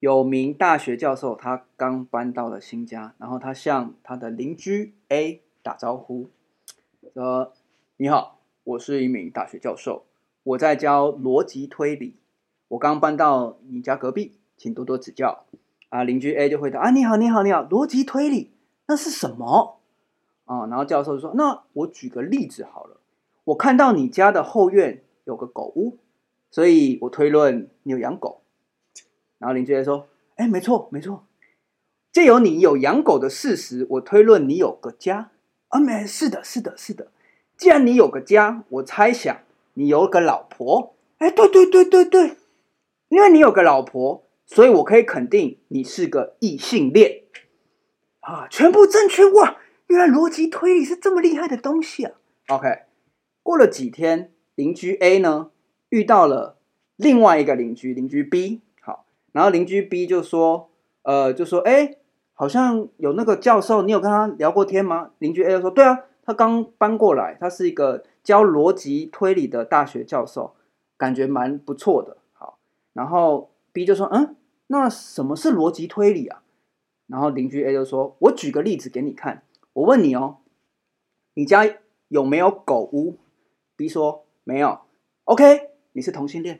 有名大学教授，他刚搬到了新家，然后他向他的邻居 A 打招呼，说：“你好，我是一名大学教授，我在教逻辑推理，我刚搬到你家隔壁，请多多指教。”啊，邻居 A 就回答：“啊，你好，你好，你好，逻辑推理那是什么？”啊，然后教授就说：“那我举个例子好了，我看到你家的后院有个狗屋，所以我推论你有养狗。”然后邻居就说：“哎，没错，没错。借由你有养狗的事实，我推论你有个家。啊，没，是的，是的，是的。既然你有个家，我猜想你有个老婆。哎，对对对对对，因为你有个老婆，所以我可以肯定你是个异性恋。啊，全部正确哇！原来逻辑推理是这么厉害的东西啊。OK，过了几天，邻居 A 呢遇到了另外一个邻居，邻居 B。”然后邻居 B 就说：“呃，就说，哎，好像有那个教授，你有跟他聊过天吗？”邻居 A 就说：“对啊，他刚搬过来，他是一个教逻辑推理的大学教授，感觉蛮不错的。”好，然后 B 就说：“嗯，那什么是逻辑推理啊？”然后邻居 A 就说：“我举个例子给你看，我问你哦，你家有没有狗屋？”B 说：“没有。”OK，你是同性恋。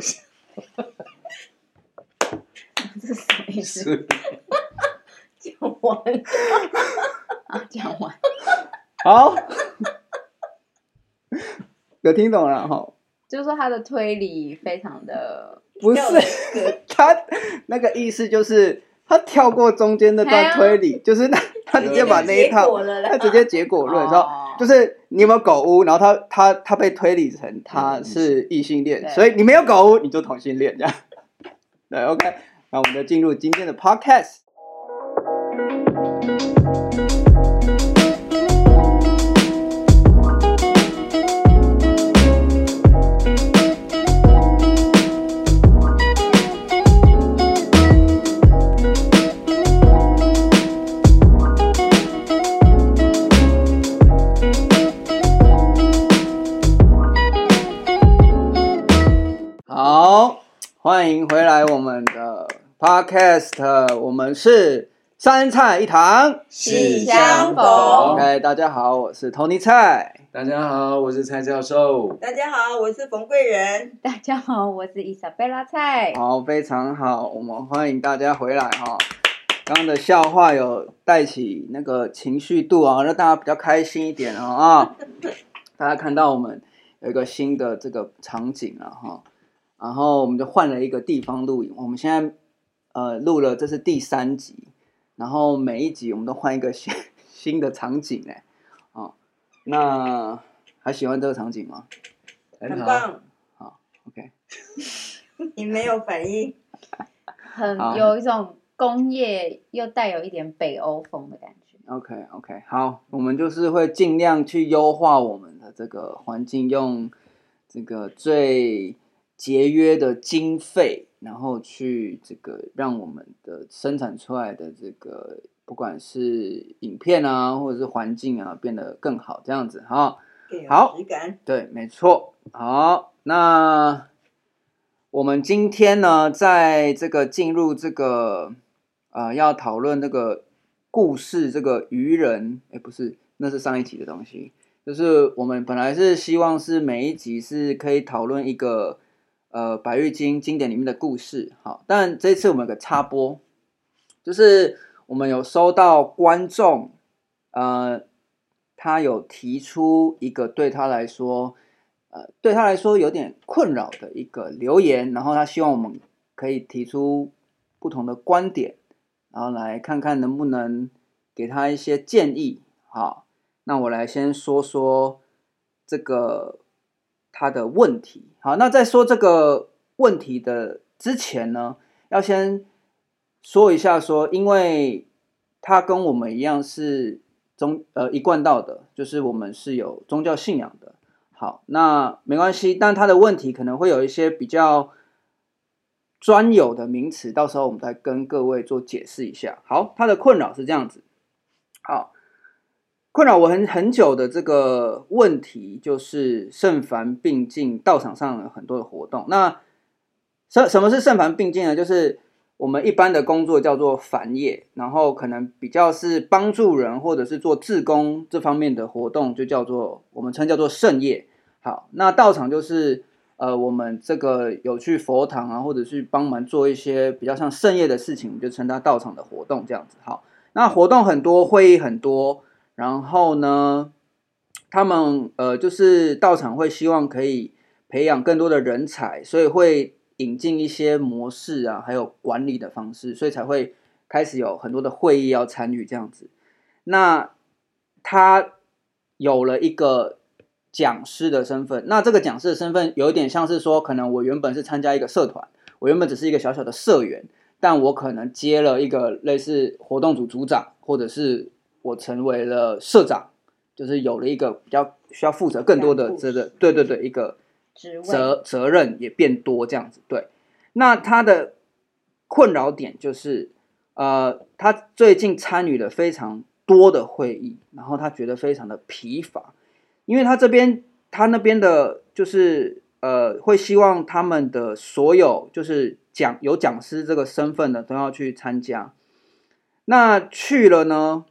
这是什么意思？讲完啊，讲完。好，有听懂了哈？就是说他的推理非常的不是 他那个意思，就是他跳过中间那段推理，就是他他直接把那一套，他直接结果论说。就是你有没有狗屋，然后他他他被推理成他是异性恋，所以你没有狗屋，你就同性恋这样。对，OK，那我们就进入今天的 Podcast。欢迎回来，我们的 Podcast，我们是三菜一汤，喜相逢。OK，大家好，我是 Tony 蔡。大家好，我是蔡教授。大家好，我是冯贵人。大家好，我是伊莎贝拉蔡。好，非常好，我们欢迎大家回来哈。刚刚的笑话有带起那个情绪度啊，让大家比较开心一点啊。大家看到我们有一个新的这个场景了哈。然后我们就换了一个地方录影。我们现在呃录了，这是第三集。然后每一集我们都换一个 新新的场景哎，哦，那还喜欢这个场景吗？很棒。好，OK。你没有反应。很有一种工业又带有一点北欧风的感觉。OK OK，好，我们就是会尽量去优化我们的这个环境，用这个最。节约的经费，然后去这个让我们的生产出来的这个不管是影片啊，或者是环境啊，变得更好，这样子哈。好，对，没错。好，那我们今天呢，在这个进入这个啊、呃，要讨论这个故事，这个愚人，哎，不是，那是上一集的东西。就是我们本来是希望是每一集是可以讨论一个。呃，《白玉经》经典里面的故事，好，但这次我们有个插播，就是我们有收到观众，呃，他有提出一个对他来说，呃，对他来说有点困扰的一个留言，然后他希望我们可以提出不同的观点，然后来看看能不能给他一些建议。好，那我来先说说这个。他的问题，好，那在说这个问题的之前呢，要先说一下说，因为他跟我们一样是宗呃一贯道的，就是我们是有宗教信仰的。好，那没关系，但他的问题可能会有一些比较专有的名词，到时候我们再跟各位做解释一下。好，他的困扰是这样子，好，困扰我很很久的这个问题，就是圣凡并进，道场上有很多的活动。那什什么是圣凡并进呢？就是我们一般的工作叫做凡业，然后可能比较是帮助人或者是做志工这方面的活动，就叫做我们称叫做圣业。好，那道场就是呃，我们这个有去佛堂啊，或者去帮忙做一些比较像圣业的事情，我们就称它道场的活动这样子。好，那活动很多，会议很多，然后呢，他们呃，就是道场会希望可以培养更多的人才，所以会。引进一些模式啊，还有管理的方式，所以才会开始有很多的会议要参与这样子。那他有了一个讲师的身份，那这个讲师的身份有一点像是说，可能我原本是参加一个社团，我原本只是一个小小的社员，但我可能接了一个类似活动组组长，或者是我成为了社长，就是有了一个比较需要负责更多的这个，对对对，一个。责责任也变多，这样子对。那他的困扰点就是，呃，他最近参与了非常多的会议，然后他觉得非常的疲乏，因为他这边他那边的，就是呃，会希望他们的所有就是讲有讲师这个身份的都要去参加。那去了呢，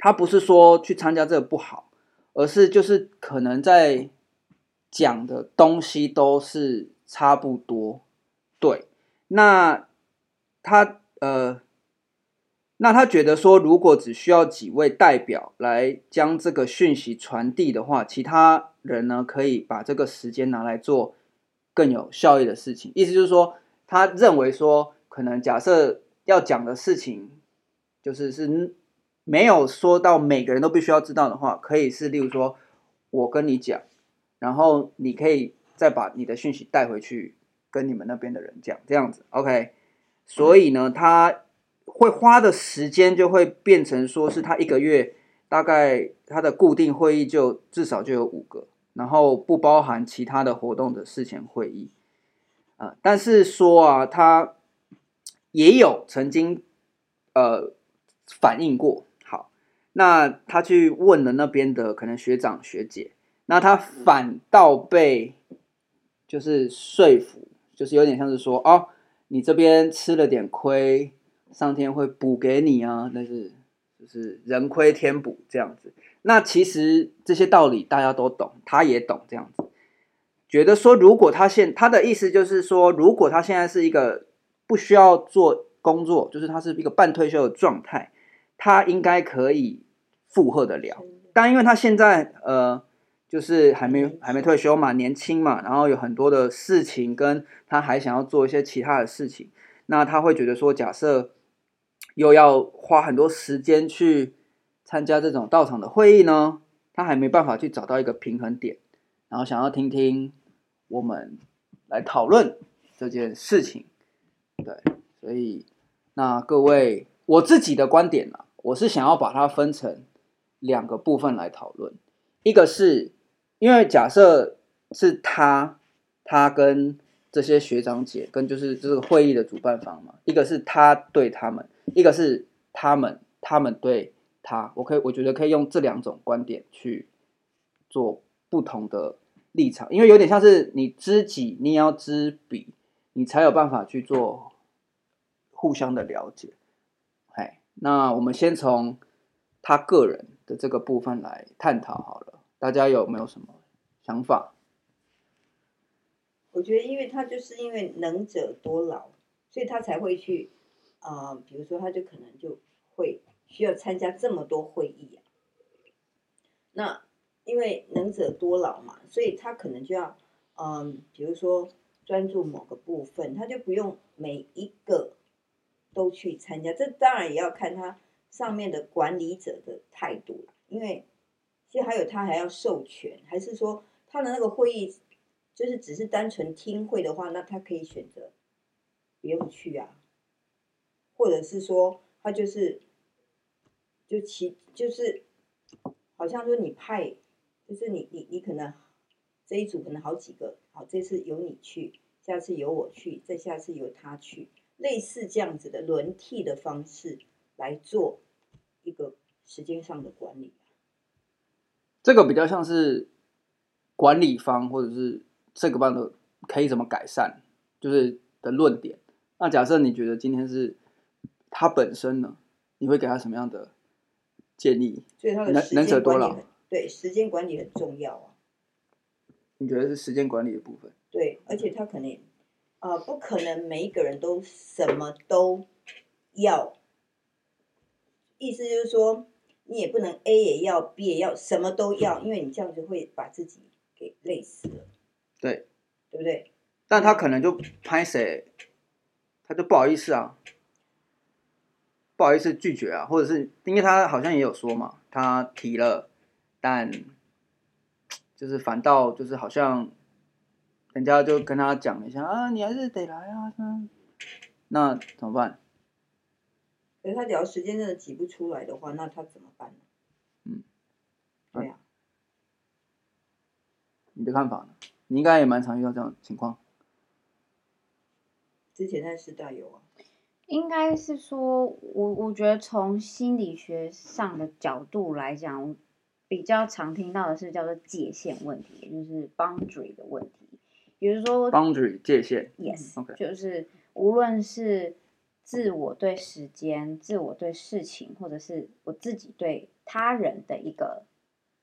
他不是说去参加这个不好，而是就是可能在。讲的东西都是差不多，对。那他呃，那他觉得说，如果只需要几位代表来将这个讯息传递的话，其他人呢可以把这个时间拿来做更有效益的事情。意思就是说，他认为说，可能假设要讲的事情，就是是没有说到每个人都必须要知道的话，可以是例如说，我跟你讲。然后你可以再把你的讯息带回去，跟你们那边的人讲，这样子，OK。所以呢，他会花的时间就会变成说是他一个月大概他的固定会议就至少就有五个，然后不包含其他的活动的事前会议。呃，但是说啊，他也有曾经呃反映过，那他去问了那边的可能学长学姐。那他反倒被就是说服，就是有点像是说哦，你这边吃了点亏，上天会补给你啊，但是就是人亏天补这样子。那其实这些道理大家都懂，他也懂这样子，觉得说如果他现他的意思就是说，如果他现在是一个不需要做工作，就是他是一个半退休的状态，他应该可以负荷得了。但因为他现在呃。就是还没还没退休嘛，年轻嘛，然后有很多的事情，跟他还想要做一些其他的事情，那他会觉得说，假设又要花很多时间去参加这种到场的会议呢，他还没办法去找到一个平衡点，然后想要听听我们来讨论这件事情，对，所以那各位，我自己的观点呢，我是想要把它分成两个部分来讨论，一个是。因为假设是他，他跟这些学长姐跟就是这个会议的主办方嘛，一个是他对他们，一个是他们他们对他，我可以我觉得可以用这两种观点去做不同的立场，因为有点像是你知己，你要知彼，你才有办法去做互相的了解。那我们先从他个人的这个部分来探讨好了。大家有没有什么想法？我觉得，因为他就是因为能者多劳，所以他才会去，啊、比如说，他就可能就会需要参加这么多会议啊。那因为能者多劳嘛，所以他可能就要，嗯、比如说专注某个部分，他就不用每一个都去参加。这当然也要看他上面的管理者的态度，因为。其实还有，他还要授权，还是说他的那个会议就是只是单纯听会的话，那他可以选择不用去啊，或者是说他就是就其就是好像说你派，就是你你你可能这一组可能好几个，好，这次由你去，下次由我去，再下次由他去，类似这样子的轮替的方式来做一个时间上的管理。这个比较像是管理方或者是这个班的可以怎么改善，就是的论点。那假设你觉得今天是他本身呢，你会给他什么样的建议？所以他的时间管理很对，时间管理很重要啊。你觉得是时间管理的部分？对，而且他可能啊、呃，不可能每一个人都什么都要。意思就是说，你也不能 A 也要，B 也要，什么都要，因为你这样子会把自己给累死了。对，对不对？但他可能就拍谁，他就不好意思啊，不好意思拒绝啊，或者是因为他好像也有说嘛，他提了，但就是反倒就是好像人家就跟他讲一下啊，你还是得来啊，那怎么办？可是他只要时间真的挤不出来的话，那他怎么办呢？嗯，对呀、啊。你的看法呢？你应该也蛮常遇到这样的情况。之前在师大有啊。应该是说，我我觉得从心理学上的角度来讲，比较常听到的是叫做界限问题，也就是 boundary 的问题。比如说 boundary 界限，yes，OK. 就是无论是。自我对时间、自我对事情，或者是我自己对他人的一个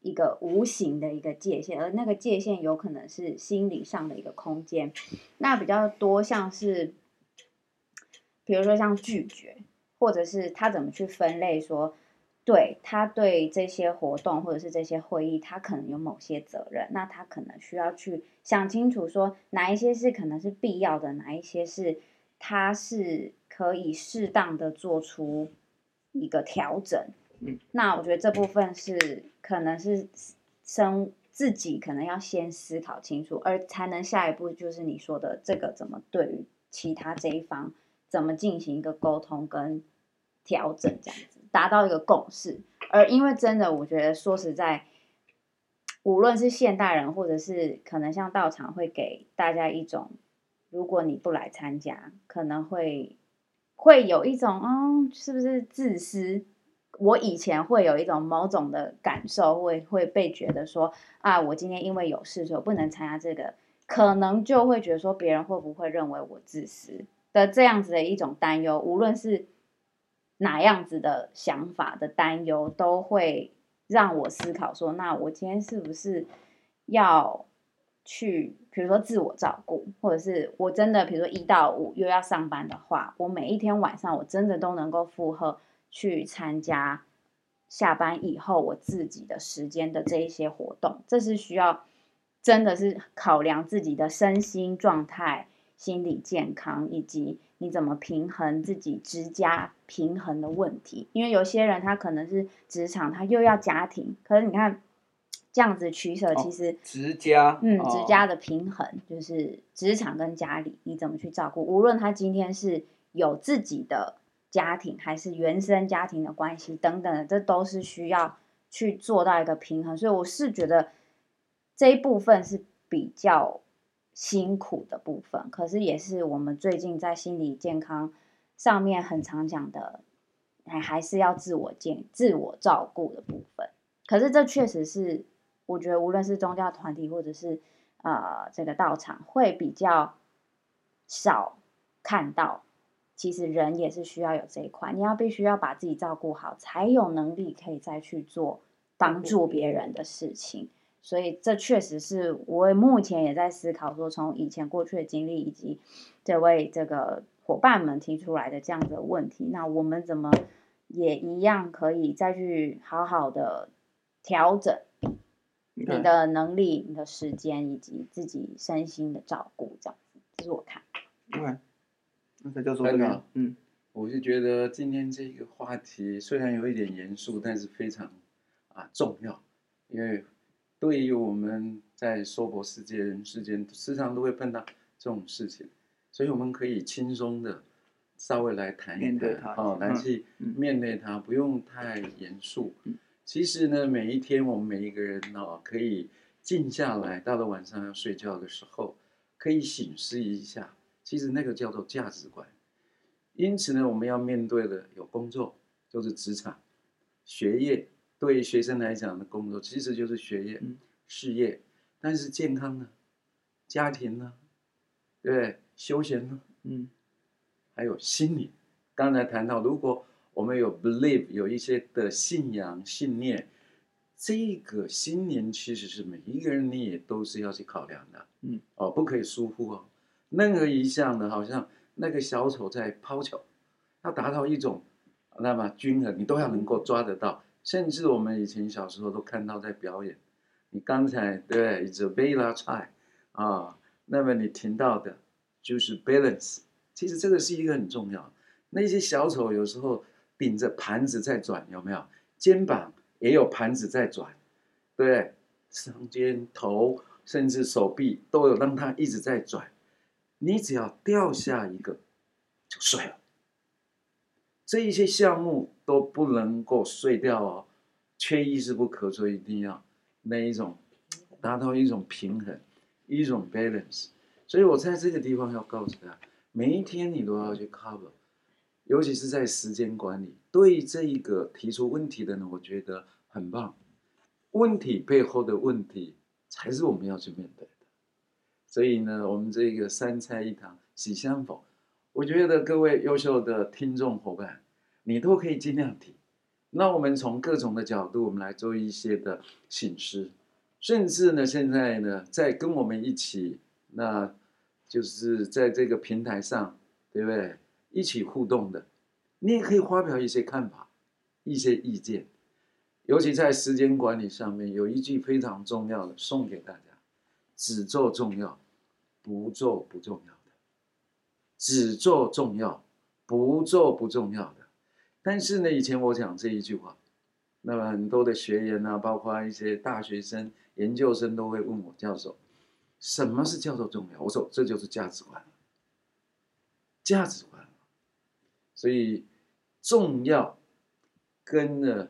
一个无形的一个界限，而那个界限有可能是心理上的一个空间。那比较多像是，比如说像拒绝，或者是他怎么去分类说，对他对这些活动或者是这些会议，他可能有某些责任，那他可能需要去想清楚说，哪一些是可能是必要的，哪一些是他是。可以适当的做出一个调整，嗯，那我觉得这部分是可能是生自己可能要先思考清楚，而才能下一步就是你说的这个怎么对于其他这一方怎么进行一个沟通跟调整，这样子达到一个共识。而因为真的，我觉得说实在，无论是现代人或者是可能像道场会给大家一种，如果你不来参加，可能会。会有一种，嗯，是不是自私？我以前会有一种某种的感受，会会被觉得说，啊，我今天因为有事，所以我不能参加这个，可能就会觉得说，别人会不会认为我自私的这样子的一种担忧，无论是哪样子的想法的担忧，都会让我思考说，那我今天是不是要？去，比如说自我照顾，或者是我真的，比如说一到五又要上班的话，我每一天晚上我真的都能够负荷去参加下班以后我自己的时间的这一些活动，这是需要真的是考量自己的身心状态、心理健康，以及你怎么平衡自己职家平衡的问题。因为有些人他可能是职场，他又要家庭，可是你看。这样子取舍，其实职家，嗯，职家的平衡就是职场跟家里你怎么去照顾。无论他今天是有自己的家庭，还是原生家庭的关系等等的，这都是需要去做到一个平衡。所以我是觉得这一部分是比较辛苦的部分，可是也是我们最近在心理健康上面很常讲的，还还是要自我健、自我照顾的部分。可是这确实是。我觉得无论是宗教团体或者是呃这个道场，会比较少看到。其实人也是需要有这一块，你要必须要把自己照顾好，才有能力可以再去做帮助别人的事情。所以这确实是我目前也在思考，说从以前过去的经历以及这位这个伙伴们提出来的这样的问题，那我们怎么也一样可以再去好好的调整。你的能力、你的时间以及自己身心的照顾，这样子，这是我看。对，那叫做这个。嗯，我是觉得今天这个话题虽然有一点严肃，但是非常啊重要，因为对于我们在娑婆世界、人世间，时常都会碰到这种事情，所以我们可以轻松的稍微来谈一谈，哦，来去面对它，不用太严肃。嗯其实呢，每一天我们每一个人哦，可以静下来，到了晚上要睡觉的时候，可以醒思一下。其实那个叫做价值观。因此呢，我们要面对的有工作，就是职场、学业、对于学生来讲的工作其实就是学业、嗯事业，但是健康呢，家庭呢，对不对？休闲呢，嗯还有心理。刚才谈到，如果我们有 believe 有一些的信仰信念，这个心灵其实是每一个人你也都是要去考量的，嗯哦，不可以疏忽哦。任何一项的，好像那个小丑在抛球，要达到一种那么均衡，你都要能够抓得到。甚至我们以前小时候都看到在表演，你刚才对 Isabella try 啊，那么你听到的就是 balance，其实这个是一个很重要。那些小丑有时候顶着盘子在转，有没有？肩膀也有盘子在转，对，上肩头甚至手臂都有让它一直在转。你只要掉下一个，就碎了。这一些项目都不能够碎掉哦，缺一是不可，所以一定要那一种达到一种平衡，一种 balance。所以我在这个地方要告诉他，每一天你都要去 cover，尤其是在时间管理。对这一个提出问题的人，我觉得很棒。问题背后的问题才是我们要去面对的。所以呢，我们这个三菜一汤喜相逢。我觉得各位优秀的听众伙伴，你都可以尽量提。那我们从各种的角度，我们来做一些的省思，甚至呢，现在呢，在跟我们一起，那就是在这个平台上，对不对？一起互动的，你也可以发表一些看法、一些意见。尤其在时间管理上面，有一句非常重要的，送给大家：只做重要，不做不重要。只做重要，不做不重要的。但是呢，以前我讲这一句话，那么很多的学员啊，包括一些大学生、研究生都会问我教授，什么是叫做重要？我说这就是价值观，价值观。所以重要跟呢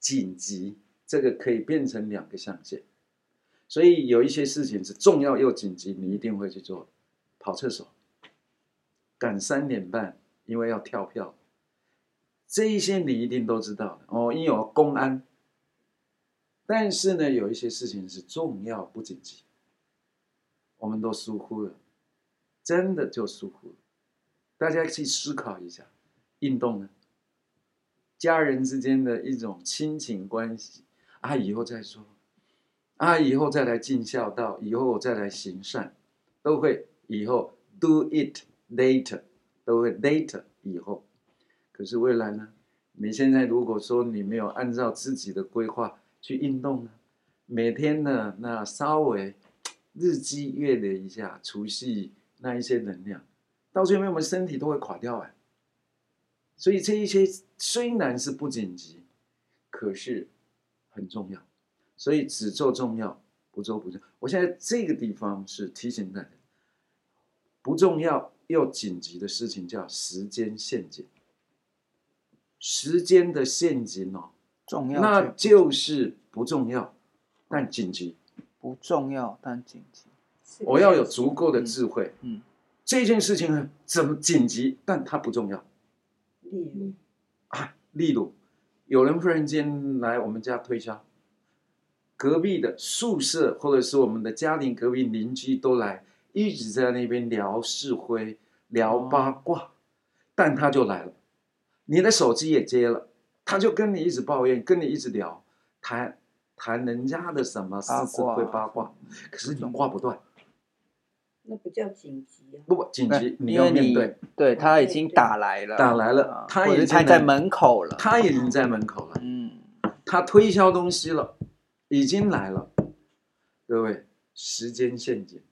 紧急，这个可以变成两个象限。所以有一些事情是重要又紧急，你一定会去做，跑厕所。赶三点半，因为要跳票，这一些你一定都知道的哦。因为有公安，但是呢，有一些事情是重要不紧急，我们都疏忽了，真的就疏忽了。大家去思考一下，运动呢，家人之间的一种亲情关系啊，以后再说，啊，以后再来尽孝道，以后我再来行善，都会以后 do it。Later 都会 later 以后，可是未来呢？你现在如果说你没有按照自己的规划去运动呢，每天呢，那稍微日积月累一下，储蓄那一些能量，到最后我们身体都会垮掉哎。所以这一些虽然是不紧急，可是很重要。所以只做重要，不做不重要。我现在这个地方是提醒大家，不重要。又紧急的事情叫时间陷阱，时间的陷阱哦，重要那就是不重要，但紧急，不重要但紧急。我要有足够的智慧，嗯，嗯这件事情呢，怎么紧急，但它不重要。例如啊，例如有人忽然间来我们家推销，隔壁的宿舍或者是我们的家庭隔壁邻居都来。一直在那边聊是非、聊八卦，哦、但他就来了，你的手机也接了，他就跟你一直抱怨，跟你一直聊，谈谈人家的什么是非八卦，可是你挂不断，那不叫紧急啊，不不紧急，你要面对，对他已经打来了，打来了，他已经在门口了，他已经在门口了，嗯，他推销东西了，已经来了，各位，时间陷阱。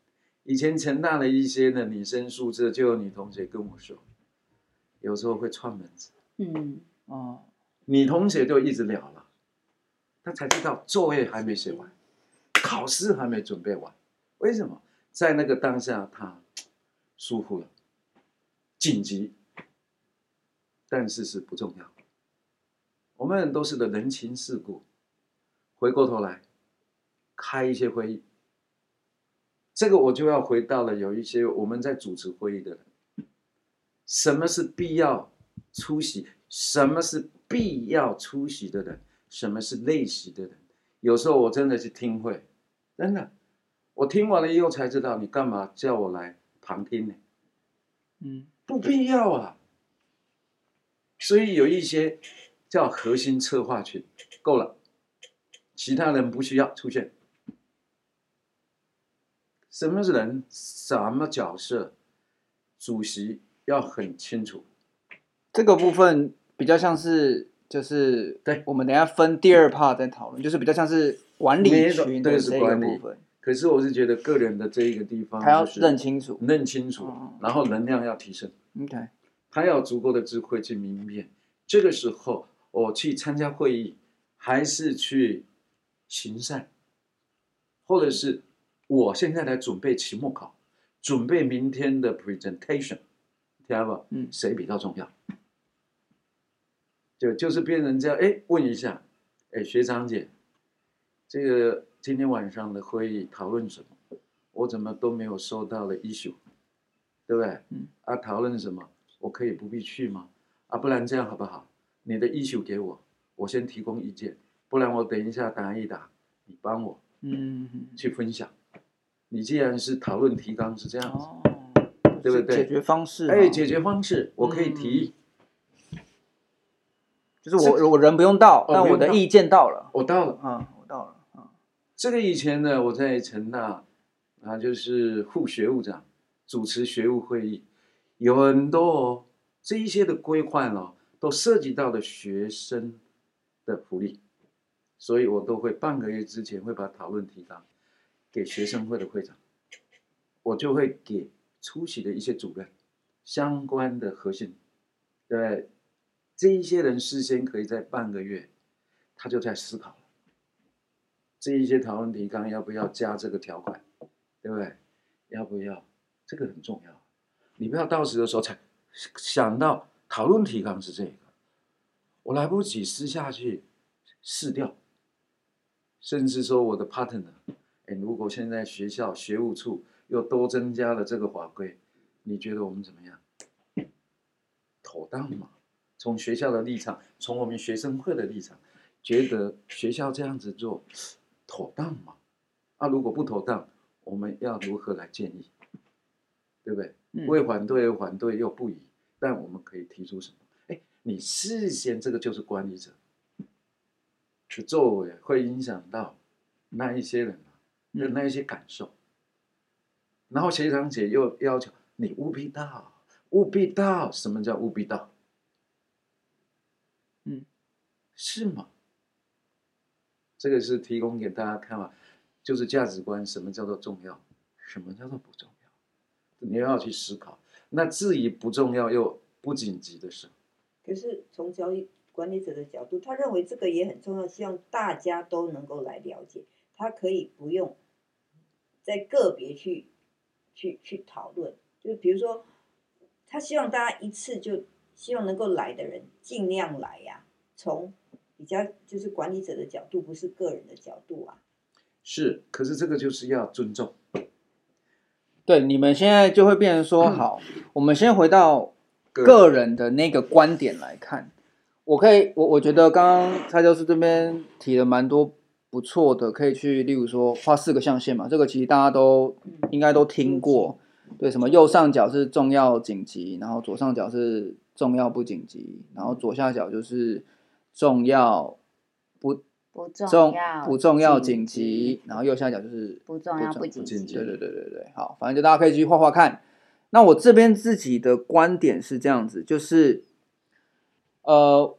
以前成大的一些的女生宿舍，就有女同学跟我说，有时候会串门子。嗯，哦，女同学就一直聊了，她才知道作业还没写完，考试还没准备完。为什么？在那个当下，她疏忽了，紧急，但是是不重要。我们都是的人情世故，回过头来开一些会议。这个我就要回到了有一些我们在主持会议的人，什么是必要出席？什么是必要出席的人？什么是类型的人。有时候我真的是听会，真的，我听完了以后才知道，你干嘛叫我来旁听呢？嗯，不必要啊。所以有一些叫核心策划群，够了，其他人不需要出现。什么是人？什么角色？主席要很清楚。这个部分比较像是，就是对，我们等一下分第二 part 再讨论，就是比较像是管理群的这个部分。可是我是觉得个人的这一个地方，他要认清楚，认清楚，然后能量要提升。OK，他要有足够的智慧去明辨。这个时候，我去参加会议，还是去行善，或者是我现在来准备期末考，准备明天的 presentation，听到不？嗯，谁比较重要？就就是别人这样，哎，问一下，哎，学长姐，这个今天晚上的会议讨论什么？我怎么都没有收到的 issue，对不对？嗯，啊，讨论什么？我可以不必去吗？啊，不然这样好不好？你的 issue 给我，我先提供意见，不然我等一下答一答，你帮我，嗯，去分享。你既然是讨论提纲是这样子，哦、对不对？解决方式，哎，解决方式我可以提，嗯、就是我我人不用到，但我的意见到了，我到了，啊，我到了，啊，这个以前呢，我在成大，啊，就是副学务长，主持学务会议，有很多、哦。这一些的规范哦，都涉及到了学生的福利，所以我都会半个月之前会把讨论提纲给学生会的会长，我就会给出席的一些主任相关的核心，对，对这一些人事先可以在半个月，他就在思考了，这一些讨论提纲要不要加这个条款，对不对？要不要？这个很重要，你不要到时的时候才。想到讨论提纲是这个，我来不及私下去试掉，甚至说我的 partner，哎，如果现在学校学务处又多增加了这个法规，你觉得我们怎么样？妥当吗？从学校的立场，从我们学生会的立场，觉得学校这样子做妥当吗？啊，如果不妥当，我们要如何来建议？对不对？为反对而反对又不宜，但我们可以提出什么？哎，你事先这个就是管理者去作为，会影响到那一些人的那一些感受。然后学长姐又要求你务必到，务必到。什么叫务必到？嗯，是吗？这个是提供给大家看嘛，就是价值观，什么叫做重要，什么叫做不重要。你要去思考，那至于不重要又不紧急的事。可是从交易管理者的角度，他认为这个也很重要，希望大家都能够来了解。他可以不用在个别去去去讨论，就比如说，他希望大家一次就希望能够来的人尽量来呀、啊。从比较就是管理者的角度，不是个人的角度啊。是，可是这个就是要尊重。对，你们现在就会变成说，好，我们先回到个人的那个观点来看。我可以，我我觉得刚刚蔡教授这边提了蛮多不错的，可以去，例如说画四个象限嘛，这个其实大家都应该都听过。对，什么右上角是重要紧急，然后左上角是重要不紧急，然后左下角就是重要不。不重要，不重要，紧急，然后右下角就是不重要，不紧急。对对对对对，好，反正就大家可以去画画看。那我这边自己的观点是这样子，就是，呃，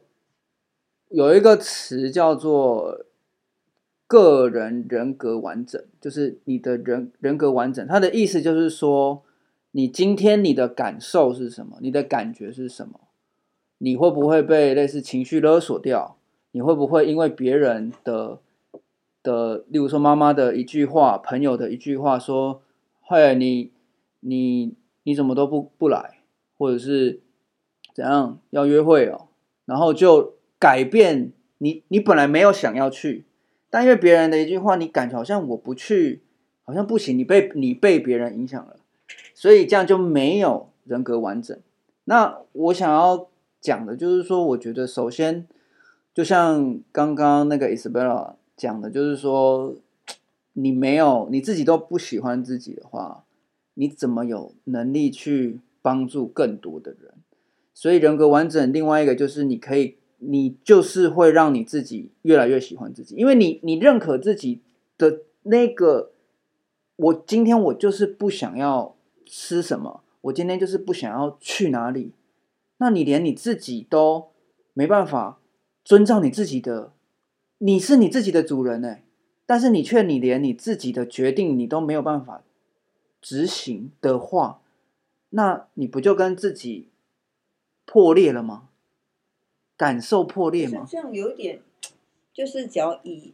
有一个词叫做个人人格完整，就是你的人人格完整，他的意思就是说，你今天你的感受是什么，你的感觉是什么，你会不会被类似情绪勒索掉？你会不会因为别人的的，例如说妈妈的一句话，朋友的一句话，说，嘿，你你你怎么都不不来，或者是怎样要约会哦，然后就改变你，你本来没有想要去，但因为别人的一句话，你感觉好像我不去，好像不行，你被你被别人影响了，所以这样就没有人格完整。那我想要讲的就是说，我觉得首先。就像刚刚那个 Isabella 讲的，就是说，你没有你自己都不喜欢自己的话，你怎么有能力去帮助更多的人？所以人格完整，另外一个就是你可以，你就是会让你自己越来越喜欢自己，因为你你认可自己的那个，我今天我就是不想要吃什么，我今天就是不想要去哪里，那你连你自己都没办法遵照你自己的，你是你自己的主人哎，但是你却你连你自己的决定你都没有办法执行的话，那你不就跟自己破裂了吗？感受破裂吗？这样有点，就是只要以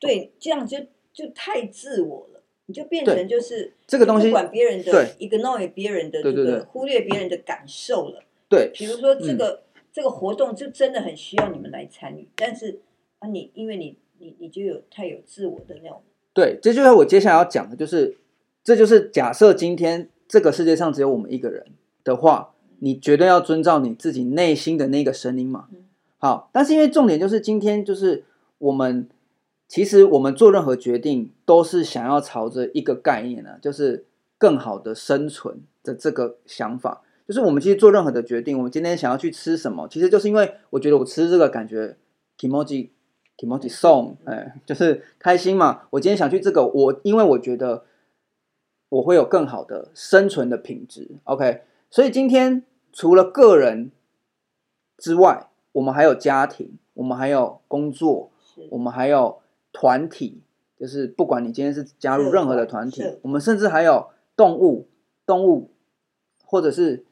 对这样就就太自我了，你就变成就是这个东西不管别人的对，ignore 别人的这对对对个忽略别人的感受了。对，比如说这个、嗯、这个活动就真的很需要你们来参与，但是啊你因为你你你就有太有自我的那种。对，这就是我接下来要讲的，就是这就是假设今天这个世界上只有我们一个人的话。你绝对要遵照你自己内心的那个声音嘛。好，但是因为重点就是今天就是我们其实我们做任何决定都是想要朝着一个概念呢、啊，就是更好的生存的这个想法。就是我们其实做任何的决定，我们今天想要去吃什么，其实就是因为我觉得我吃这个感觉 kimoji kimoji song，哎，就是开心嘛。我今天想去这个，我因为我觉得我会有更好的生存的品质。OK，所以今天。除了个人之外，我们还有家庭，我们还有工作，我们还有团体。就是不管你今天是加入任何的团体，我们甚至还有动物、动物，或者是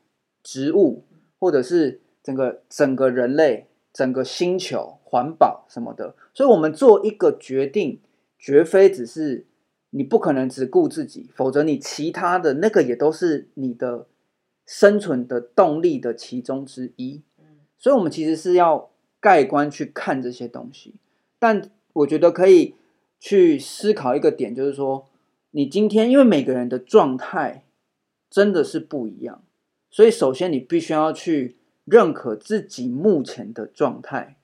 植物，或者是整个整个人类、整个星球、环保什么的。所以，我们做一个决定，绝非只是你不可能只顾自己，否则你其他的那个也都是你的。生存的动力的其中之一，所以，我们其实是要盖棺去看这些东西。但我觉得可以去思考一个点，就是说，你今天因为每个人的状态真的是不一样，所以首先你必须要去认可自己目前的状态。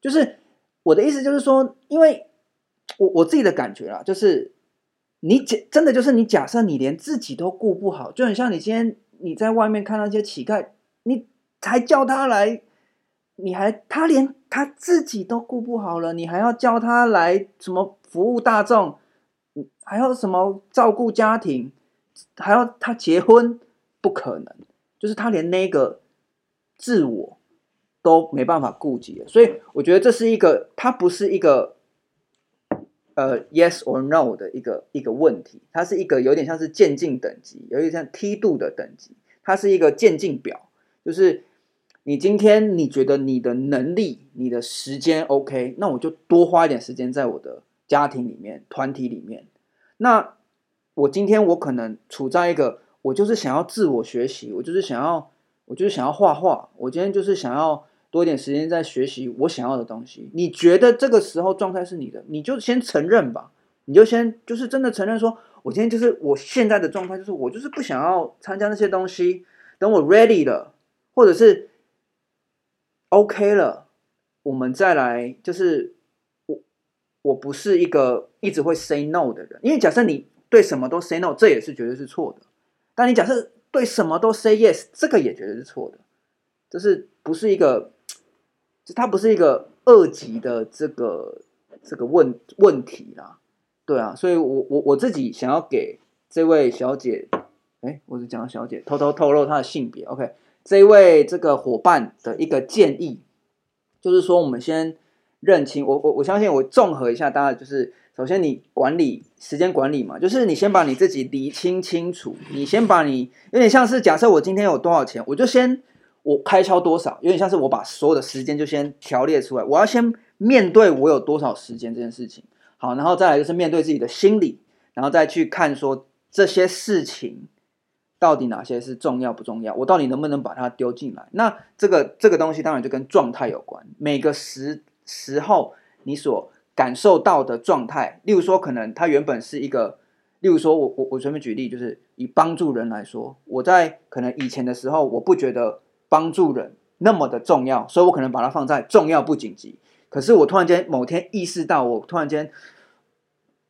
就是我的意思，就是说，因为我我自己的感觉啦，就是你假真的就是你假设你连自己都顾不好，就很像你今天。你在外面看那些乞丐，你还叫他来，你还他连他自己都顾不好了，你还要叫他来什么服务大众，还要什么照顾家庭，还要他结婚，不可能，就是他连那个自我都没办法顾及，所以我觉得这是一个，他不是一个。呃，yes or no 的一个一个问题，它是一个有点像是渐进等级，有点像梯度的等级，它是一个渐进表，就是你今天你觉得你的能力、你的时间 OK，那我就多花一点时间在我的家庭里面、团体里面。那我今天我可能处在一个，我就是想要自我学习，我就是想要，我就是想要画画，我今天就是想要。多一点时间在学习我想要的东西。你觉得这个时候状态是你的，你就先承认吧。你就先就是真的承认说，我今天就是我现在的状态，就是我就是不想要参加那些东西。等我 ready 了，或者是 OK 了，我们再来。就是我我不是一个一直会 say no 的人，因为假设你对什么都 say no，这也是绝对是错的。但你假设对什么都 say yes，这个也绝对是错的。这是不是一个？它不是一个二级的这个这个问问题啦，对啊，所以我我我自己想要给这位小姐，哎，我是讲小姐，偷偷透露她的性别，OK，这一位这个伙伴的一个建议，就是说我们先认清，我我我相信我综合一下大家，就是首先你管理时间管理嘛，就是你先把你自己理清清楚，你先把你有点像是假设我今天有多少钱，我就先。我开销多少，有点像是我把所有的时间就先条列出来。我要先面对我有多少时间这件事情，好，然后再来就是面对自己的心理，然后再去看说这些事情到底哪些是重要不重要，我到底能不能把它丢进来？那这个这个东西当然就跟状态有关。每个时时候你所感受到的状态，例如说可能它原本是一个，例如说我我我随便举例，就是以帮助人来说，我在可能以前的时候，我不觉得。帮助人那么的重要，所以我可能把它放在重要不紧急。可是我突然间某天意识到，我突然间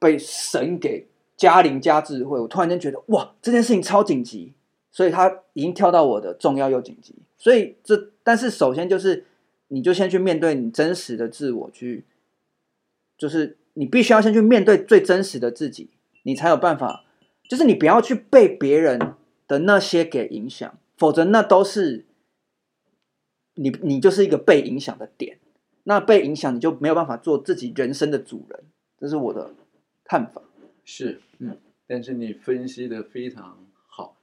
被神给加灵加智慧，我突然间觉得哇，这件事情超紧急，所以它已经跳到我的重要又紧急。所以这，但是首先就是，你就先去面对你真实的自我，去，就是你必须要先去面对最真实的自己，你才有办法，就是你不要去被别人的那些给影响，否则那都是你，你就是一个被影响的点，那被影响你就没有办法做自己人生的主人，这是我的看法。是，嗯，但是你分析的非常好。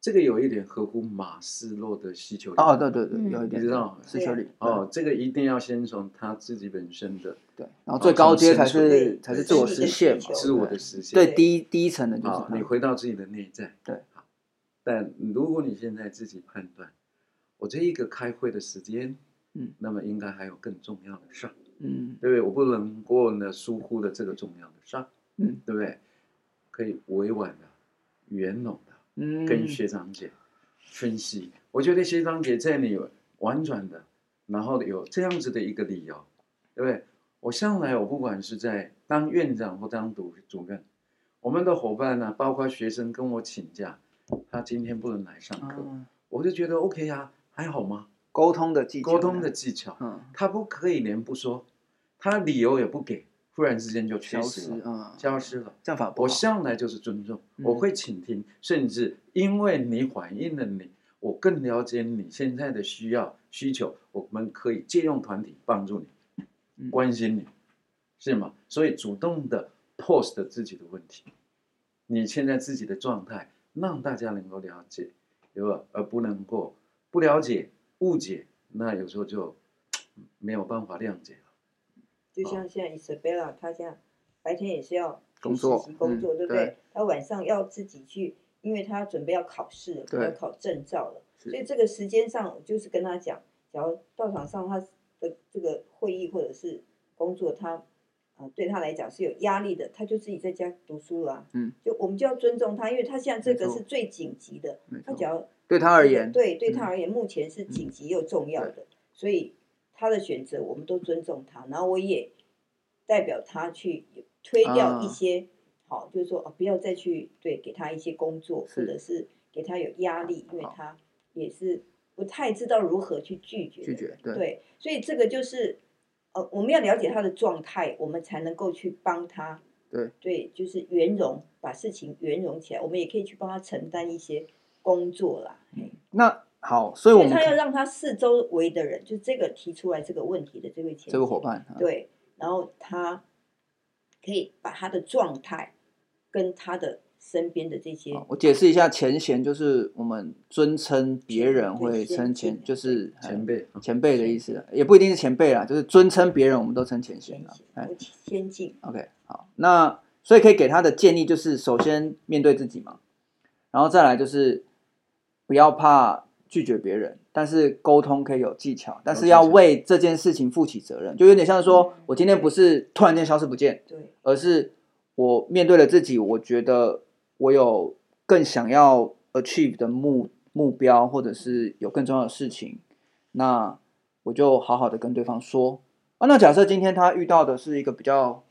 这个有一点合乎马斯洛的需求理哦，对对对，有一点，你知道需求理哦，这个一定要先从他自己本身的对，然后最高阶才是才是自我实现嘛，自我的实现。对，第一第一层的就是你回到自己的内在。对，但如果你现在自己判断，我这一个开会的时间，嗯，那么应该还有更重要的事儿，嗯，对不对？我不能过呢疏忽了这个重要的事儿，嗯，对不对？可以委婉的、圆融的。跟学长姐分析，我觉得学长姐在你婉转的，然后有这样子的一个理由，对不对？我向来我不管是在当院长或当主主任，我们的伙伴呢，包括学生跟我请假，他今天不能来上课，嗯、我就觉得 OK 啊，还好吗？沟通的技巧，沟通的技巧，嗯，他不可以连不说，他理由也不给。忽然之间就消失了，嗯、消失了。这样法，我向来就是尊重，嗯、我会倾听，甚至因为你反映了你，我更了解你现在的需要需求，我们可以借用团体帮助你，嗯、关心你，是吗？所以主动的 post 自己的问题，你现在自己的状态，让大家能够了解，对吧？而不能够不了解、误解，那有时候就没有办法谅解了。就像现在 Isabella，她现在白天也是要工作，工作对不对？她晚上要自己去，因为她准备要考试了，要考证照了。所以这个时间上，就是跟她讲，假如到场上她的这个会议或者是工作，她啊对他来讲是有压力的，他就自己在家读书了。嗯，就我们就要尊重他，因为他现在这个是最紧急的。他只要对他而言，对对他而言，目前是紧急又重要的，所以。他的选择，我们都尊重他。然后我也代表他去推掉一些，好，就是说哦，不要再去对给他一些工作，或者是给他有压力，因为他也是不太知道如何去拒绝。拒绝，对。对，所以这个就是，呃，我们要了解他的状态，我们才能够去帮他。对，对，就是圆融，把事情圆融起来。我们也可以去帮他承担一些工作啦。那。好，所以我们他要让他四周围的人，就这个提出来这个问题的这位前这个伙伴，对，然后他可以把他的状态跟他的身边的这些，我解释一下前贤，就是我们尊称别人会称前，就是前辈。前辈的意思，也不一定是前辈啦，就是尊称别人，我们都称前贤了，哎，先进，OK，好，那所以可以给他的建议就是，首先面对自己嘛，然后再来就是不要怕。拒绝别人，但是沟通可以有技巧，但是要为这件事情负起责任，就有点像说，我今天不是突然间消失不见，对，而是我面对了自己，我觉得我有更想要 achieve 的目目标，或者是有更重要的事情，那我就好好的跟对方说啊。那假设今天他遇到的是一个比较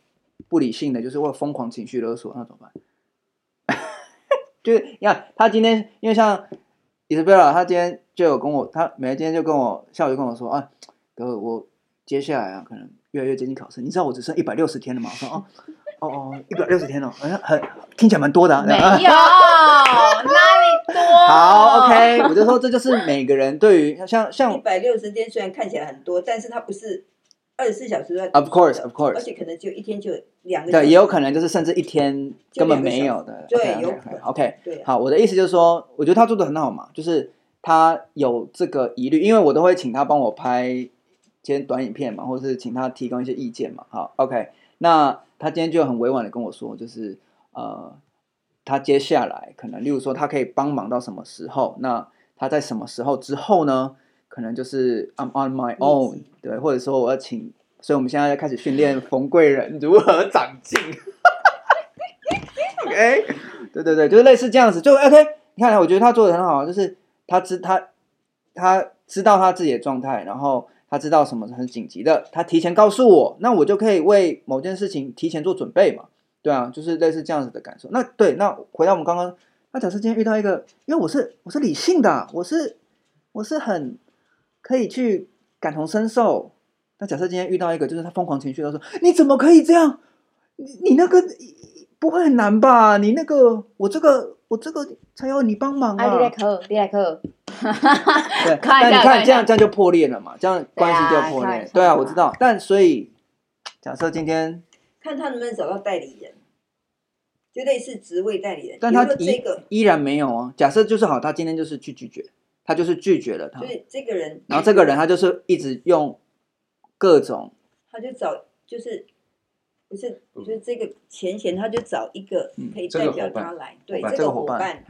不理性的，就是会疯狂情绪勒索，那怎么办？就是你看他今天，因为像。伊莎贝拉，他今天就有跟我，他每天就跟我下午就跟我说啊，哥，我接下来啊，可能越来越接近考试。你知道我只剩一百六十天了吗？我说哦哦哦，一百六十天哦，好像很听起来蛮多的。没有，哪里多？好，OK，我就说这就是每个人对于像像一百六十天虽然看起来很多，但是它不是。二十四小时在，Of course, of course，而且可能就一天就两个。对，也有可能就是甚至一天根本没有的。对，有可能 OK，对，好，我的意思就是说，我觉得他做的很好嘛，就是他有这个疑虑，因为我都会请他帮我拍一些短影片嘛，或者是请他提供一些意见嘛。好，OK，那他今天就很委婉的跟我说，就是呃，他接下来可能，例如说他可以帮忙到什么时候？那他在什么时候之后呢？可能就是 I'm on my own，对，或者说我要请，所以我们现在要开始训练冯贵人如何长进。OK，对对对，就是类似这样子，就 OK。你看，我觉得他做的很好，就是他知他他知道他自己的状态，然后他知道什么是很紧急的，他提前告诉我，那我就可以为某件事情提前做准备嘛。对啊，就是类似这样子的感受。那对，那回到我们刚刚，那假设今天遇到一个，因为我是我是理性的，我是我是很可以去感同身受。那假设今天遇到一个，就是他疯狂情绪的时候，你怎么可以这样？你你那个不会很难吧？你那个我这个我这个才要你帮忙啊！你来克，你来克。对，但你看这样这样就破裂了嘛？这样关系就破裂。对啊，我知道。但所以假设今天。看他能不能找到代理人，就类似职位代理人。但他依依然没有啊。假设就是好，他今天就是去拒绝，他就是拒绝了他。所以这个人，然后这个人他就是一直用各种，他就找就是不是就是这个前嫌，他就找一个可以代表他来，对这个伙伴，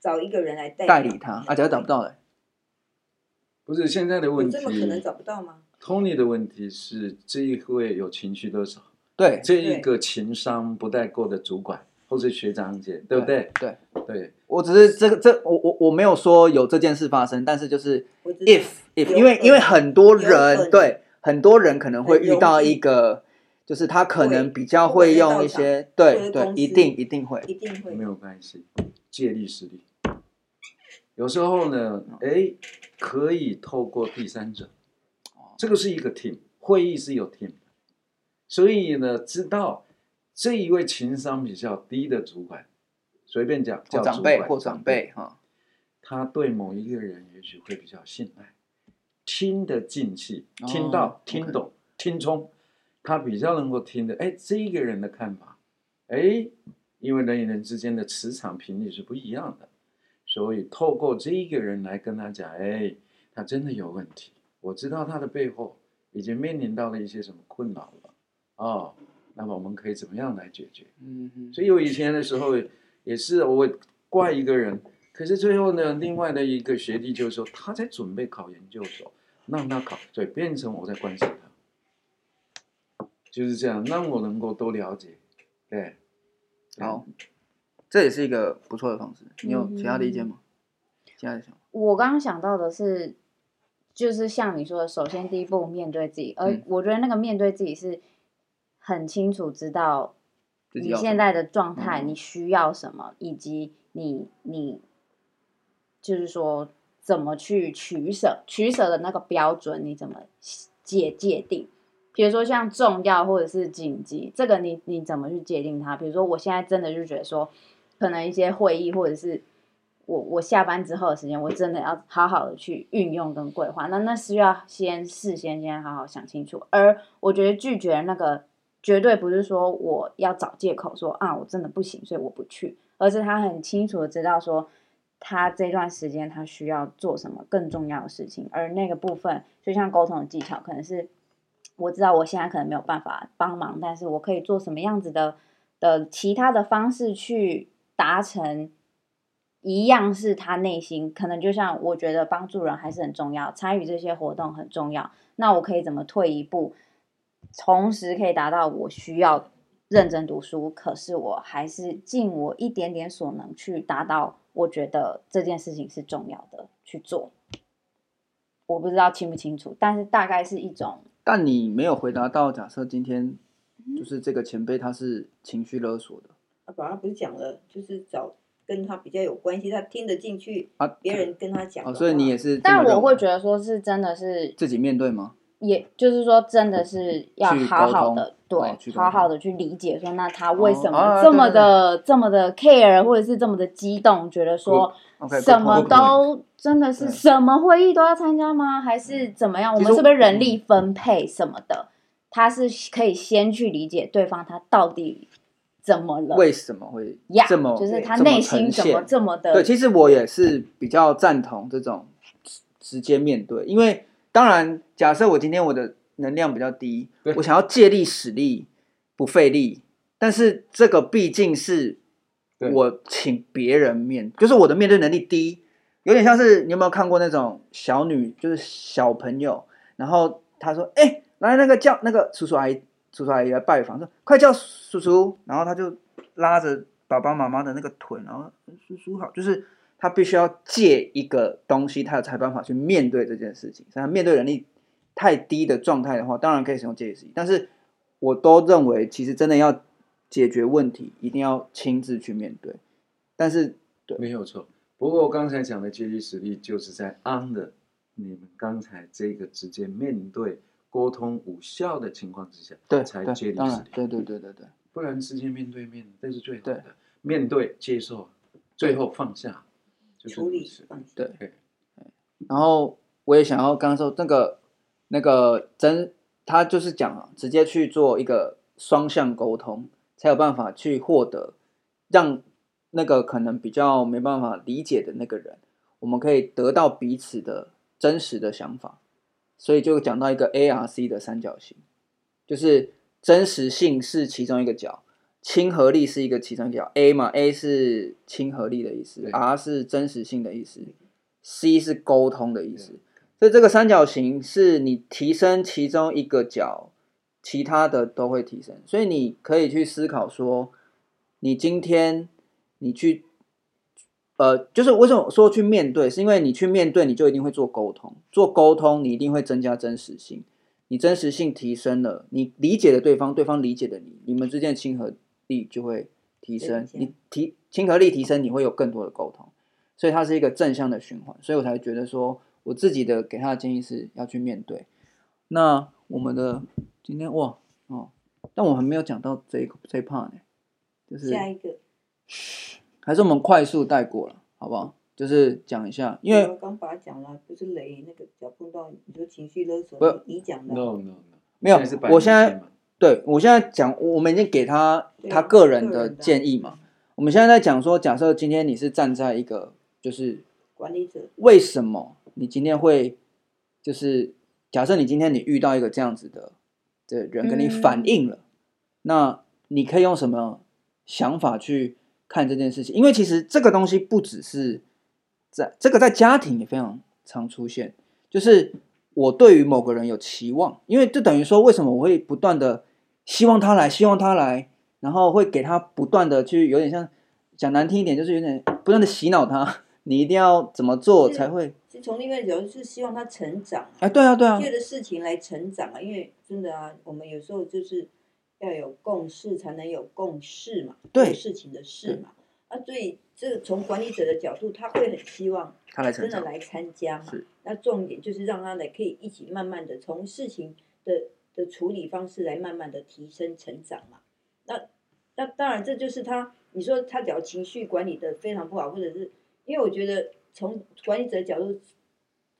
找一个人来代代理他。啊，假如找不到了，不是现在的问题，这么可能找不到吗？Tony 的问题是这一位有情绪多少？对，这一个情商不太够的主管或是学长姐，对不对？对对，对我只是这个这我我我没有说有这件事发生，但是就是 if if 因为因为很多人对很多人可能会遇到一个，就是他可能比较会用一些对对，一定一定会一定会没有关系，借力使力，有时候呢，哎，可以透过第三者，这个是一个 team 会议是有 team。所以呢，知道这一位情商比较低的主管，随便讲叫长辈或长辈哈，他对某一个人也许会比较信赖，听得进去，听到、哦、听懂、okay. 听从，他比较能够听得，哎，这一个人的看法，哎，因为人与人之间的磁场频率是不一样的，所以透过这一个人来跟他讲，哎，他真的有问题，我知道他的背后已经面临到了一些什么困扰了。哦，那么我们可以怎么样来解决？嗯嗯，所以我以前的时候也是我怪一个人，可是最后呢，另外的一个学弟就说他在准备考研究所，让他考，所以变成我在关心他，就是这样，让我能够多了解。对，好，这也是一个不错的方式。你有其他的意见吗？嗯、其他的想法？我刚刚想到的是。就是像你说的，首先第一步面对自己，而我觉得那个面对自己是很清楚知道你现在的状态，你需要什么，以及你你就是说怎么去取舍，取舍的那个标准你怎么界界定？比如说像重要或者是紧急，这个你你怎么去界定它？比如说我现在真的就觉得说，可能一些会议或者是。我我下班之后的时间，我真的要好好的去运用跟规划。那那是要先事先先好好想清楚。而我觉得拒绝那个绝对不是说我要找借口说啊，我真的不行，所以我不去，而是他很清楚的知道说他这段时间他需要做什么更重要的事情。而那个部分就像沟通的技巧，可能是我知道我现在可能没有办法帮忙，但是我可以做什么样子的的其他的方式去达成。一样是他内心可能就像我觉得帮助人还是很重要，参与这些活动很重要。那我可以怎么退一步，同时可以达到我需要认真读书，可是我还是尽我一点点所能去达到我觉得这件事情是重要的去做。我不知道清不清楚，但是大概是一种。但你没有回答到，假设今天就是这个前辈他是情绪勒索的，啊，反而不是讲了，就是找。跟他比较有关系，他听得进去啊。别人跟他讲、哦，所以你也是。但我会觉得说是真的是自己面对吗？也就是说，真的是要好好的对、哦，好好的去理解说，那他为什么这么的、这么的 care，或者是这么的激动，觉得说什么都真的是什么会议都要参加吗？还是怎么样？我们是不是人力分配什么的？他是可以先去理解对方他到底。怎么了？为什么会这么？Yeah, 就是他内心怎么这么的？对，其实我也是比较赞同这种直接面对，因为当然，假设我今天我的能量比较低，我想要借力使力不费力，但是这个毕竟是我请别人面，就是我的面对能力低，有点像是你有没有看过那种小女，就是小朋友，然后他说：“哎、欸，来那个叫那个叔叔阿姨。”叔叔阿姨来拜访，说：“快叫叔叔！”然后他就拉着爸爸妈妈的那个腿，然后叔叔好，就是他必须要借一个东西，他有才办法去面对这件事情。所以他面对能力太低的状态的话，当然可以使用借力使力，但是我都认为，其实真的要解决问题，一定要亲自去面对。但是，对，没有错。不过我刚才讲的借力实力，就是在 under 你们刚才这个直接面对沟通无效的情况之下，对，才借力实力。对对对对对，不然直接面对面，这是最好的。对面对接受，最后放下，就是、处理。对对。然后我也想要刚刚说那个那个真，他就是讲啊，直接去做一个双向沟通，才有办法去获得，让那个可能比较没办法理解的那个人，我们可以得到彼此的真实的想法。所以就讲到一个 ARC 的三角形，就是真实性是其中一个角。亲和力是一个其中一个角，A 嘛，A 是亲和力的意思，R 是真实性的意思，C 是沟通的意思。所以这个三角形是你提升其中一个角，其他的都会提升。所以你可以去思考说，你今天你去，呃，就是为什么说去面对，是因为你去面对，你就一定会做沟通，做沟通你一定会增加真实性，你真实性提升了，你理解了对方，对方理解了你，你们之间的亲和力就会提升，你提亲和力提升，你会有更多的沟通，所以它是一个正向的循环，所以我才觉得说，我自己的给他的建议是要去面对。那我们的今天哇哦，但我还没有讲到这一这一 part 呢，就是下一个，还是我们快速带过了，好不好？就是讲一下，因为我刚把它讲了，不是雷那个脚碰到，你说情绪勒索，不你讲的，no no no，没有，我现在。对，我现在讲，我们已经给他他个人的建议嘛。我们现在在讲说，假设今天你是站在一个就是管理者，为什么你今天会就是假设你今天你遇到一个这样子的的人跟你反映了，那你可以用什么想法去看这件事情？因为其实这个东西不只是在这个在家庭也非常常出现，就是。我对于某个人有期望，因为就等于说，为什么我会不断的希望他来，希望他来，然后会给他不断的去，有点像讲难听一点，就是有点不断的洗脑他，你一定要怎么做才会？是从另外一个角度是希望他成长哎，对啊，对啊，借的事情来成长啊，因为真的啊，我们有时候就是要有共识才能有共识嘛，对事情的事嘛，啊，所以这个从管理者的角度，他会很希望他来真的来参加嘛。那重点就是让他来可以一起慢慢的从事情的的处理方式来慢慢的提升成长嘛。那那当然这就是他，你说他只要情绪管理的非常不好，或者是因为我觉得从管理者的角度，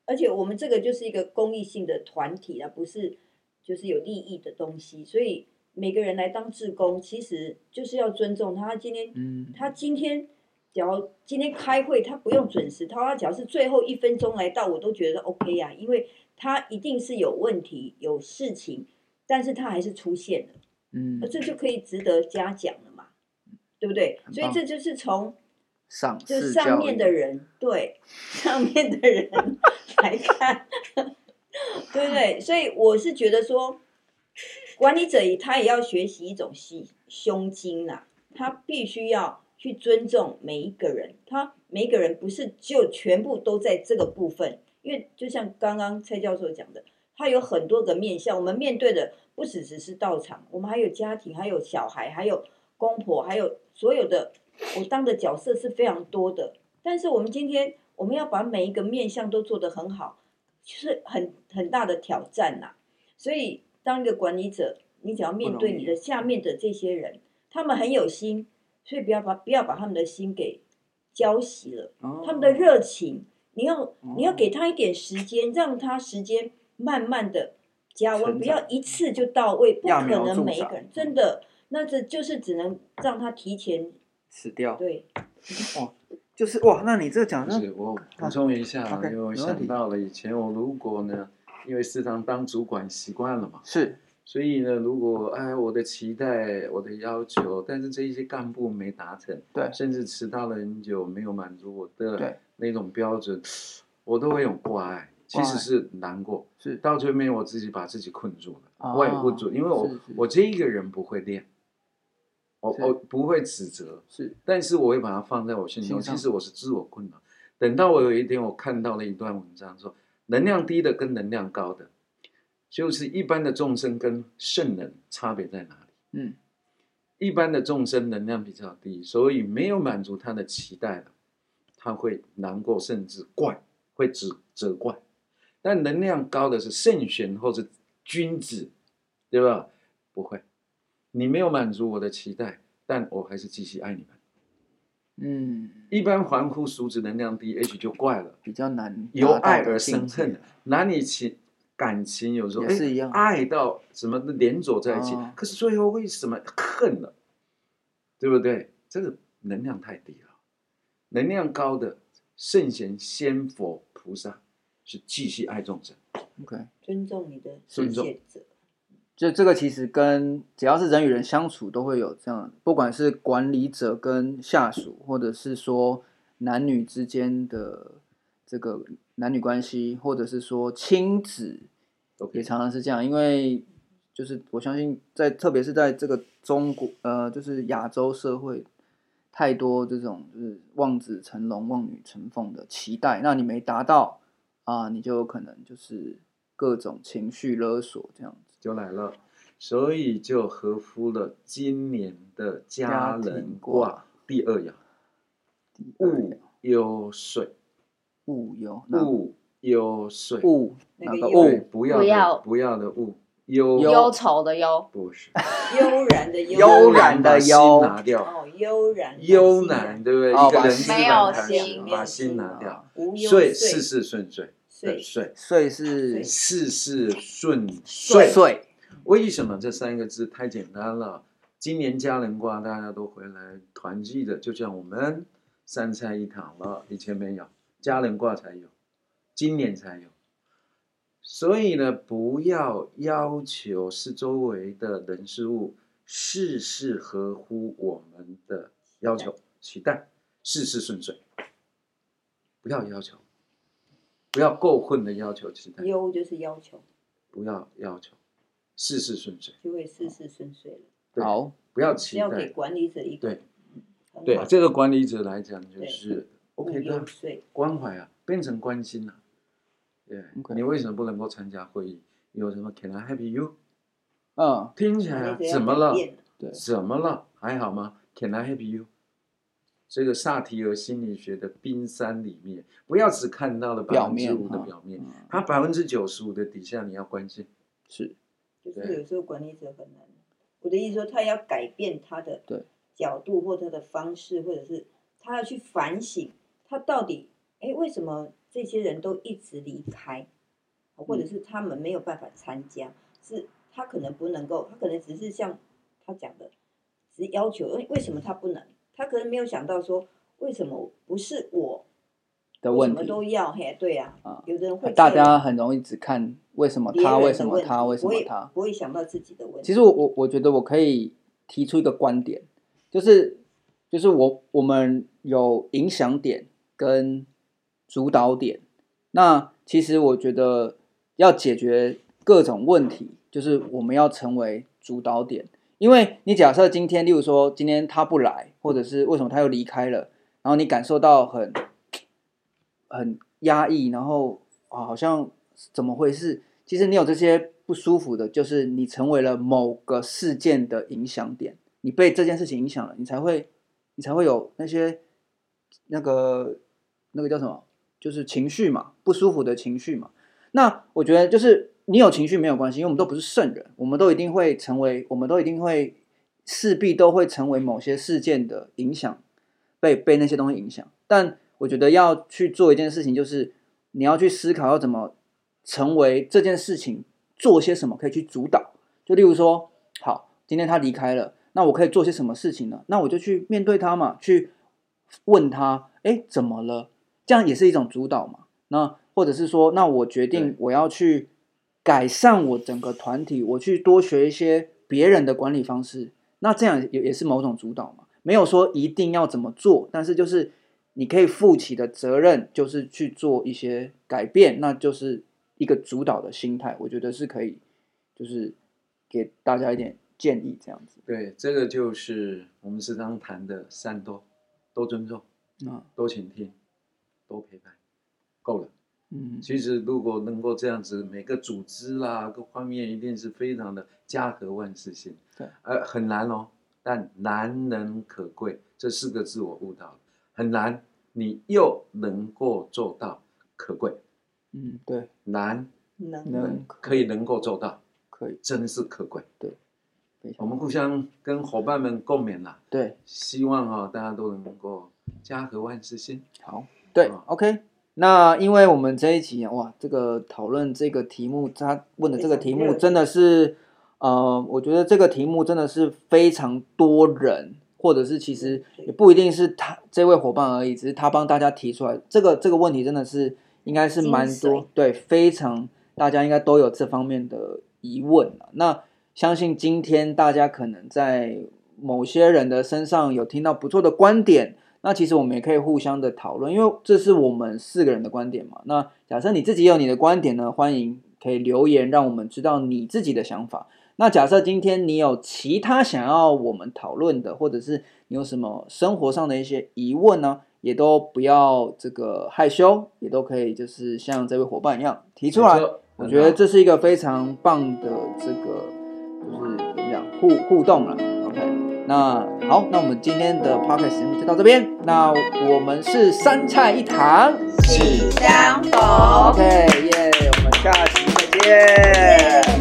而且我们这个就是一个公益性的团体啊，不是就是有利益的东西，所以每个人来当志工，其实就是要尊重他今天，嗯，他今天。只要今天开会，他不用准时，他只要是最后一分钟来到，我都觉得 OK 呀、啊，因为他一定是有问题、有事情，但是他还是出现了，嗯，这就可以值得嘉奖了嘛，对不对？所以这就是从上就上面的人对 上面的人来看，对不对？所以我是觉得说，管理者他也要学习一种心胸襟呐、啊，他必须要。去尊重每一个人，他每一个人不是就全部都在这个部分，因为就像刚刚蔡教授讲的，他有很多个面向，我们面对的不只只是道场，我们还有家庭，还有小孩，还有公婆，还有所有的，我当的角色是非常多的。但是我们今天我们要把每一个面向都做得很好，就是很很大的挑战呐、啊。所以当一个管理者，你只要面对你的下面的这些人，他们很有心。所以不要把不要把他们的心给浇熄了，哦、他们的热情，你要、哦、你要给他一点时间，让他时间慢慢的加温，不要一次就到位，不可能每一个人真的，那这就是只能让他提前死掉。对，哦，就是哇，那你这个讲的，是我补充一下，因为我想到了以前我如果呢，因为食堂当主管习惯了嘛，是。所以呢，如果哎，我的期待，我的要求，但是这一些干部没达成，对，甚至迟到了很久，没有满足我的那种标准，我都会有挂碍，其实是难过，是。到最后面我自己把自己困住了，我也不住，因为我我这一个人不会练，我我不会指责，是，但是我会把它放在我心中。其实我是自我困扰。等到我有一天我看到了一段文章说，能量低的跟能量高的，就是一般的众生跟圣人差别在哪里？嗯，一般的众生能量比较低，所以没有满足他的期待了，他会难过，甚至怪，会指责怪。但能量高的是圣贤或者君子，对吧？不会，你没有满足我的期待，但我还是继续爱你们。嗯，一般凡夫俗子能量低也许就怪了，比较难由爱而生恨，男女情感情有时候也是一样，爱到什么连走在一起，哦、可是最后为什么恨了？对不对？这个能量太低了，能量高的圣贤仙佛菩萨是继续爱众生，OK，尊重你的尊重者。就这个其实跟只要是人与人相处都会有这样，不管是管理者跟下属，或者是说男女之间的这个男女关系，或者是说亲子，也常常是这样。因为就是我相信在特别是在这个中国呃，就是亚洲社会，太多这种就是望子成龙、望女成凤的期待，那你没达到啊，你就有可能就是各种情绪勒索这样子。就来了，所以就合乎了今年的家人卦第二爻，戊酉水，戊酉，戊酉水，物那个物。不要的不要。的物，忧。忧。愁的忧，不是，悠然的悠，悠然的忧，拿掉，哦，悠然，悠然，对不对？一个人没有心，把心拿掉，岁事事顺遂。岁岁岁是事事顺遂。岁为什么这三个字太简单了？今年家人卦大家都回来团聚的，就像我们三菜一汤了。以前没有，家人卦才有，今年才有。所以呢，不要要求是周围的人事物事事合乎我们的要求期待，事事顺遂。不要要求。不要过分的要求期待，忧就是要求，不要要求，事事顺遂，就会事事顺遂了。好，不要期待。要给管理者一个对，对这个管理者来讲就是 OK 的关怀啊，变成关心了、啊。对，okay. 你为什么不能够参加会议？有什么 Can I help you？嗯，听起来怎么了？对，怎么了？还好吗？Can I help you？这个萨提尔心理学的冰山里面，不要只看到了百分之五的表面，它百分之九十五的底下你要关心。是，就是有时候管理者很难。我的意思说，他要改变他的角度或他的方式，或者是他要去反省，他到底哎为什么这些人都一直离开，或者是他们没有办法参加，是他可能不能够，他可能只是像他讲的，只是要求，为什么他不能？他可能没有想到说，为什么不是我的问题，什么都要嘿，对呀、啊，有的人会，大家很容易只看为什么他，为什么他，为什么他，不会想到自己的问题。其实我我我觉得我可以提出一个观点，就是就是我我们有影响点跟主导点，那其实我觉得要解决各种问题，就是我们要成为主导点。因为你假设今天，例如说今天他不来，或者是为什么他又离开了，然后你感受到很很压抑，然后啊好像怎么回事？其实你有这些不舒服的，就是你成为了某个事件的影响点，你被这件事情影响了，你才会你才会有那些那个那个叫什么，就是情绪嘛，不舒服的情绪嘛。那我觉得就是。你有情绪没有关系，因为我们都不是圣人，我们都一定会成为，我们都一定会势必都会成为某些事件的影响，被被那些东西影响。但我觉得要去做一件事情，就是你要去思考要怎么成为这件事情，做些什么可以去主导。就例如说，好，今天他离开了，那我可以做些什么事情呢？那我就去面对他嘛，去问他，哎，怎么了？这样也是一种主导嘛。那或者是说，那我决定我要去。改善我整个团体，我去多学一些别人的管理方式，那这样也也是某种主导嘛。没有说一定要怎么做，但是就是你可以负起的责任，就是去做一些改变，那就是一个主导的心态。我觉得是可以，就是给大家一点建议这样子？对，这个就是我们时常谈的三多：多尊重，啊，多倾听，多陪伴，够了。嗯，其实如果能够这样子，每个组织啦，各方面一定是非常的家和万事兴。对，呃，很难哦，但难能可贵这四个字我悟到了，很难，你又能够做到，可贵。嗯，对，难能能可以能够做到，可以，真是可贵。对，我们互相跟伙伴们共勉啦。对，希望啊、哦，大家都能够家和万事兴。好，对、哦，OK。那因为我们这一集哇，这个讨论这个题目，他问的这个题目真的是，呃，我觉得这个题目真的是非常多人，或者是其实也不一定是他这位伙伴而已，只是他帮大家提出来这个这个问题，真的是应该是蛮多，对，非常大家应该都有这方面的疑问。那相信今天大家可能在某些人的身上有听到不错的观点。那其实我们也可以互相的讨论，因为这是我们四个人的观点嘛。那假设你自己有你的观点呢，欢迎可以留言，让我们知道你自己的想法。那假设今天你有其他想要我们讨论的，或者是你有什么生活上的一些疑问呢，也都不要这个害羞，也都可以就是像这位伙伴一样提出来。我觉得这是一个非常棒的这个就是怎么讲互互动了。那好，那我们今天的 podcast 节目就到这边。那我们是三菜一汤，喜相逢。OK，耶，我们下期再见。